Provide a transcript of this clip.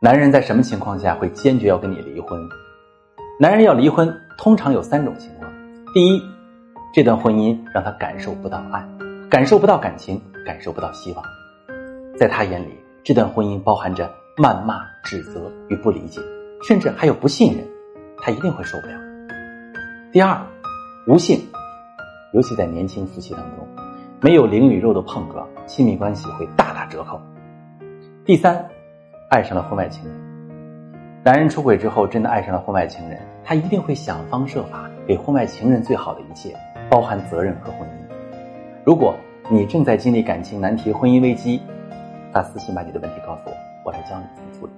男人在什么情况下会坚决要跟你离婚？男人要离婚，通常有三种情况：第一，这段婚姻让他感受不到爱，感受不到感情，感受不到希望，在他眼里，这段婚姻包含着谩骂、指责与不理解，甚至还有不信任，他一定会受不了。第二，无性，尤其在年轻夫妻当中，没有灵与肉的碰撞，亲密关系会大打折扣。第三，爱上了婚外情人。男人出轨之后，真的爱上了婚外情人，他一定会想方设法给婚外情人最好的一切，包含责任和婚姻。如果你正在经历感情难题、婚姻危机，发私信把你的问题告诉我，我来教你怎么处理。